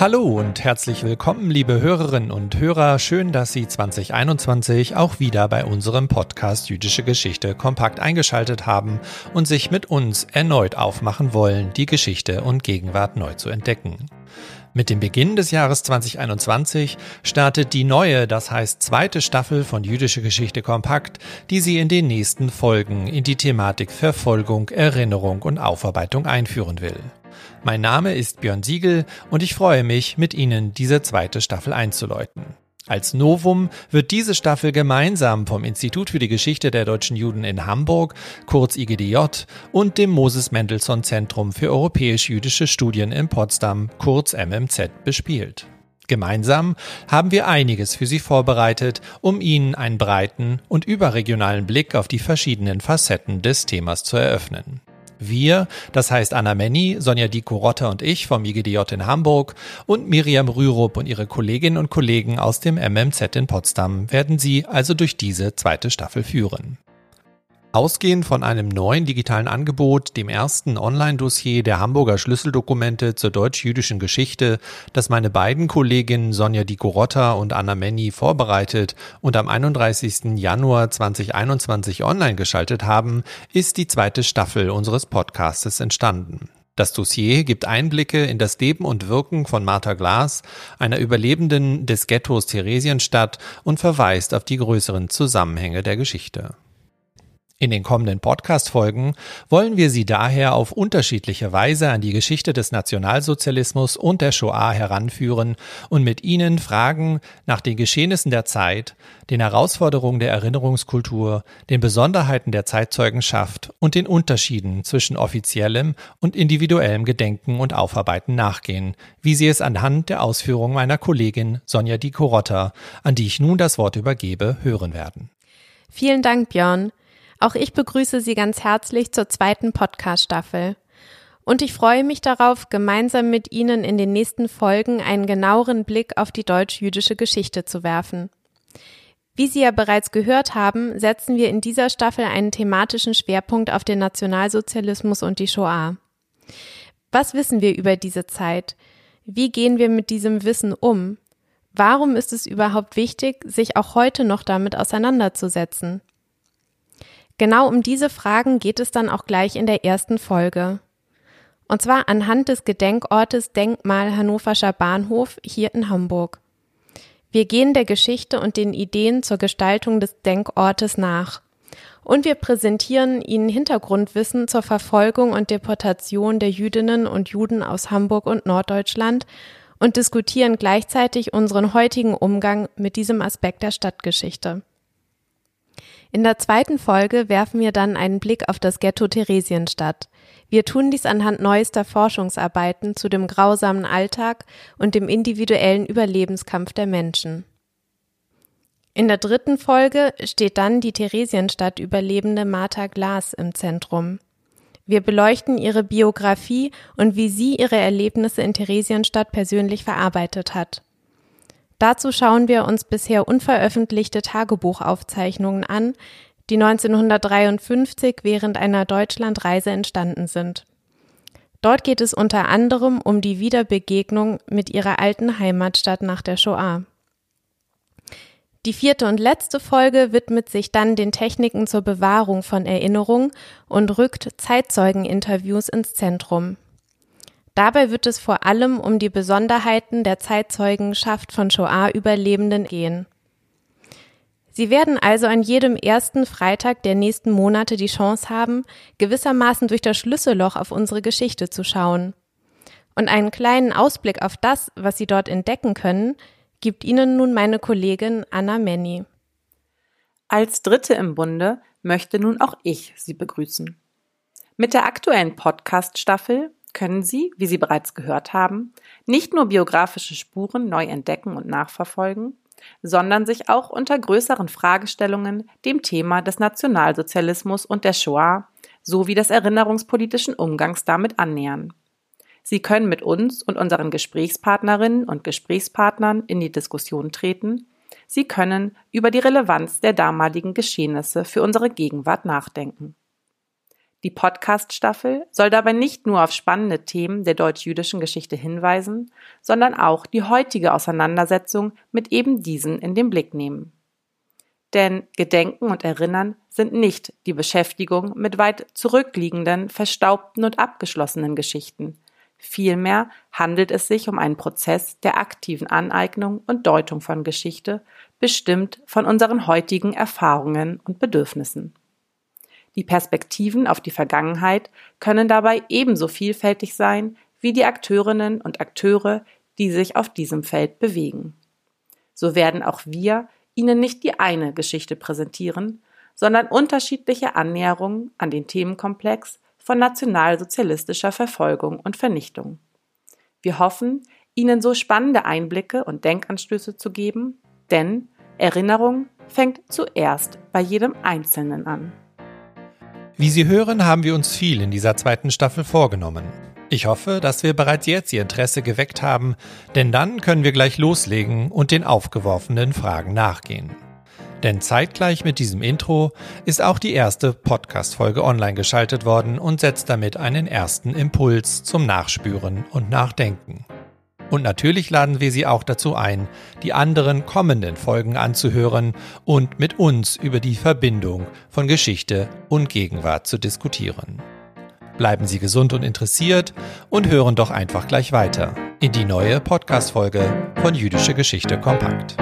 Hallo und herzlich willkommen, liebe Hörerinnen und Hörer. Schön, dass Sie 2021 auch wieder bei unserem Podcast Jüdische Geschichte kompakt eingeschaltet haben und sich mit uns erneut aufmachen wollen, die Geschichte und Gegenwart neu zu entdecken. Mit dem Beginn des Jahres 2021 startet die neue, das heißt zweite Staffel von Jüdische Geschichte kompakt, die Sie in den nächsten Folgen in die Thematik Verfolgung, Erinnerung und Aufarbeitung einführen will. Mein Name ist Björn Siegel und ich freue mich, mit Ihnen diese zweite Staffel einzuläuten. Als Novum wird diese Staffel gemeinsam vom Institut für die Geschichte der deutschen Juden in Hamburg, kurz IGDJ, und dem Moses Mendelssohn Zentrum für europäisch-jüdische Studien in Potsdam, kurz MMZ, bespielt. Gemeinsam haben wir einiges für Sie vorbereitet, um Ihnen einen breiten und überregionalen Blick auf die verschiedenen Facetten des Themas zu eröffnen. Wir, das heißt Anna Menny, Sonja Diko Rotter und ich vom IGDJ in Hamburg und Miriam Rürup und ihre Kolleginnen und Kollegen aus dem MMZ in Potsdam werden Sie also durch diese zweite Staffel führen. Ausgehend von einem neuen digitalen Angebot, dem ersten Online-Dossier der Hamburger Schlüsseldokumente zur deutsch-jüdischen Geschichte, das meine beiden Kolleginnen Sonja Dikorotta und Anna Menny vorbereitet und am 31. Januar 2021 online geschaltet haben, ist die zweite Staffel unseres Podcastes entstanden. Das Dossier gibt Einblicke in das Leben und Wirken von Martha Glas, einer Überlebenden des Ghettos Theresienstadt und verweist auf die größeren Zusammenhänge der Geschichte. In den kommenden Podcast-Folgen wollen wir Sie daher auf unterschiedliche Weise an die Geschichte des Nationalsozialismus und der Shoah heranführen und mit Ihnen Fragen nach den Geschehnissen der Zeit, den Herausforderungen der Erinnerungskultur, den Besonderheiten der Zeitzeugenschaft und den Unterschieden zwischen offiziellem und individuellem Gedenken und Aufarbeiten nachgehen, wie Sie es anhand der Ausführungen meiner Kollegin Sonja Di Corotta, an die ich nun das Wort übergebe, hören werden. Vielen Dank, Björn. Auch ich begrüße Sie ganz herzlich zur zweiten Podcast-Staffel. Und ich freue mich darauf, gemeinsam mit Ihnen in den nächsten Folgen einen genaueren Blick auf die deutsch-jüdische Geschichte zu werfen. Wie Sie ja bereits gehört haben, setzen wir in dieser Staffel einen thematischen Schwerpunkt auf den Nationalsozialismus und die Shoah. Was wissen wir über diese Zeit? Wie gehen wir mit diesem Wissen um? Warum ist es überhaupt wichtig, sich auch heute noch damit auseinanderzusetzen? Genau um diese Fragen geht es dann auch gleich in der ersten Folge. Und zwar anhand des Gedenkortes Denkmal Hannoverscher Bahnhof hier in Hamburg. Wir gehen der Geschichte und den Ideen zur Gestaltung des Denkortes nach. Und wir präsentieren Ihnen Hintergrundwissen zur Verfolgung und Deportation der Jüdinnen und Juden aus Hamburg und Norddeutschland und diskutieren gleichzeitig unseren heutigen Umgang mit diesem Aspekt der Stadtgeschichte. In der zweiten Folge werfen wir dann einen Blick auf das Ghetto Theresienstadt. Wir tun dies anhand neuester Forschungsarbeiten zu dem grausamen Alltag und dem individuellen Überlebenskampf der Menschen. In der dritten Folge steht dann die Theresienstadt-Überlebende Martha Glas im Zentrum. Wir beleuchten ihre Biografie und wie sie ihre Erlebnisse in Theresienstadt persönlich verarbeitet hat. Dazu schauen wir uns bisher unveröffentlichte Tagebuchaufzeichnungen an, die 1953 während einer Deutschlandreise entstanden sind. Dort geht es unter anderem um die Wiederbegegnung mit ihrer alten Heimatstadt nach der Shoah. Die vierte und letzte Folge widmet sich dann den Techniken zur Bewahrung von Erinnerung und rückt Zeitzeugeninterviews ins Zentrum. Dabei wird es vor allem um die Besonderheiten der Zeitzeugenschaft von Shoah-Überlebenden gehen. Sie werden also an jedem ersten Freitag der nächsten Monate die Chance haben, gewissermaßen durch das Schlüsselloch auf unsere Geschichte zu schauen. Und einen kleinen Ausblick auf das, was Sie dort entdecken können, gibt Ihnen nun meine Kollegin Anna Menny. Als Dritte im Bunde möchte nun auch ich Sie begrüßen. Mit der aktuellen Podcast-Staffel können Sie, wie Sie bereits gehört haben, nicht nur biografische Spuren neu entdecken und nachverfolgen, sondern sich auch unter größeren Fragestellungen dem Thema des Nationalsozialismus und der Shoah sowie des erinnerungspolitischen Umgangs damit annähern. Sie können mit uns und unseren Gesprächspartnerinnen und Gesprächspartnern in die Diskussion treten. Sie können über die Relevanz der damaligen Geschehnisse für unsere Gegenwart nachdenken. Die Podcast-Staffel soll dabei nicht nur auf spannende Themen der deutsch-jüdischen Geschichte hinweisen, sondern auch die heutige Auseinandersetzung mit eben diesen in den Blick nehmen. Denn Gedenken und Erinnern sind nicht die Beschäftigung mit weit zurückliegenden, verstaubten und abgeschlossenen Geschichten. Vielmehr handelt es sich um einen Prozess der aktiven Aneignung und Deutung von Geschichte, bestimmt von unseren heutigen Erfahrungen und Bedürfnissen. Die Perspektiven auf die Vergangenheit können dabei ebenso vielfältig sein wie die Akteurinnen und Akteure, die sich auf diesem Feld bewegen. So werden auch wir Ihnen nicht die eine Geschichte präsentieren, sondern unterschiedliche Annäherungen an den Themenkomplex von nationalsozialistischer Verfolgung und Vernichtung. Wir hoffen, Ihnen so spannende Einblicke und Denkanstöße zu geben, denn Erinnerung fängt zuerst bei jedem Einzelnen an. Wie Sie hören, haben wir uns viel in dieser zweiten Staffel vorgenommen. Ich hoffe, dass wir bereits jetzt Ihr Interesse geweckt haben, denn dann können wir gleich loslegen und den aufgeworfenen Fragen nachgehen. Denn zeitgleich mit diesem Intro ist auch die erste Podcast-Folge online geschaltet worden und setzt damit einen ersten Impuls zum Nachspüren und Nachdenken. Und natürlich laden wir Sie auch dazu ein, die anderen kommenden Folgen anzuhören und mit uns über die Verbindung von Geschichte und Gegenwart zu diskutieren. Bleiben Sie gesund und interessiert und hören doch einfach gleich weiter in die neue Podcast-Folge von Jüdische Geschichte kompakt.